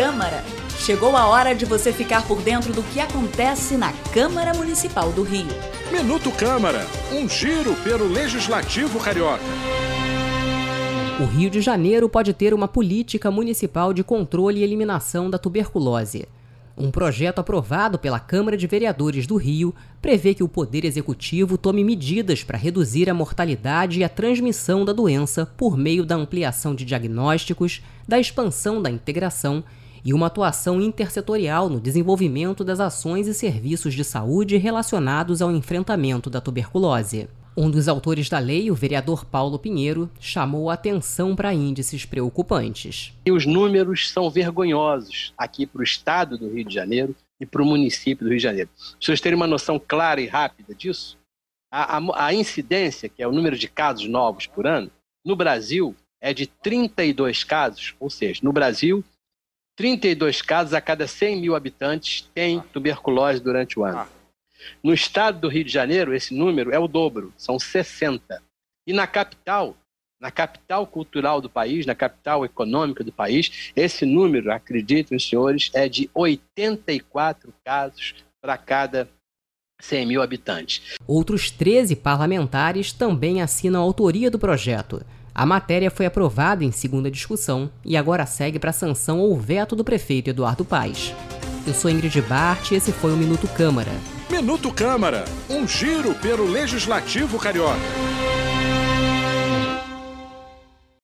Câmara. Chegou a hora de você ficar por dentro do que acontece na Câmara Municipal do Rio. Minuto Câmara, um giro pelo Legislativo Carioca. O Rio de Janeiro pode ter uma política municipal de controle e eliminação da tuberculose. Um projeto aprovado pela Câmara de Vereadores do Rio prevê que o Poder Executivo tome medidas para reduzir a mortalidade e a transmissão da doença por meio da ampliação de diagnósticos, da expansão da integração e uma atuação intersetorial no desenvolvimento das ações e serviços de saúde relacionados ao enfrentamento da tuberculose. Um dos autores da lei, o vereador Paulo Pinheiro, chamou a atenção para índices preocupantes. E os números são vergonhosos aqui para o estado do Rio de Janeiro e para o município do Rio de Janeiro. Para vocês terem uma noção clara e rápida disso, a, a, a incidência, que é o número de casos novos por ano, no Brasil é de 32 casos, ou seja, no Brasil, 32 casos a cada 100 mil habitantes têm tuberculose durante o ano. No estado do Rio de Janeiro, esse número é o dobro, são 60. E na capital, na capital cultural do país, na capital econômica do país, esse número, acreditem os senhores, é de 84 casos para cada 100 mil habitantes. Outros 13 parlamentares também assinam a autoria do projeto. A matéria foi aprovada em segunda discussão e agora segue para sanção ou veto do prefeito Eduardo Paes. Eu sou Ingrid Bart e esse foi o Minuto Câmara. Minuto Câmara, um giro pelo Legislativo Carioca.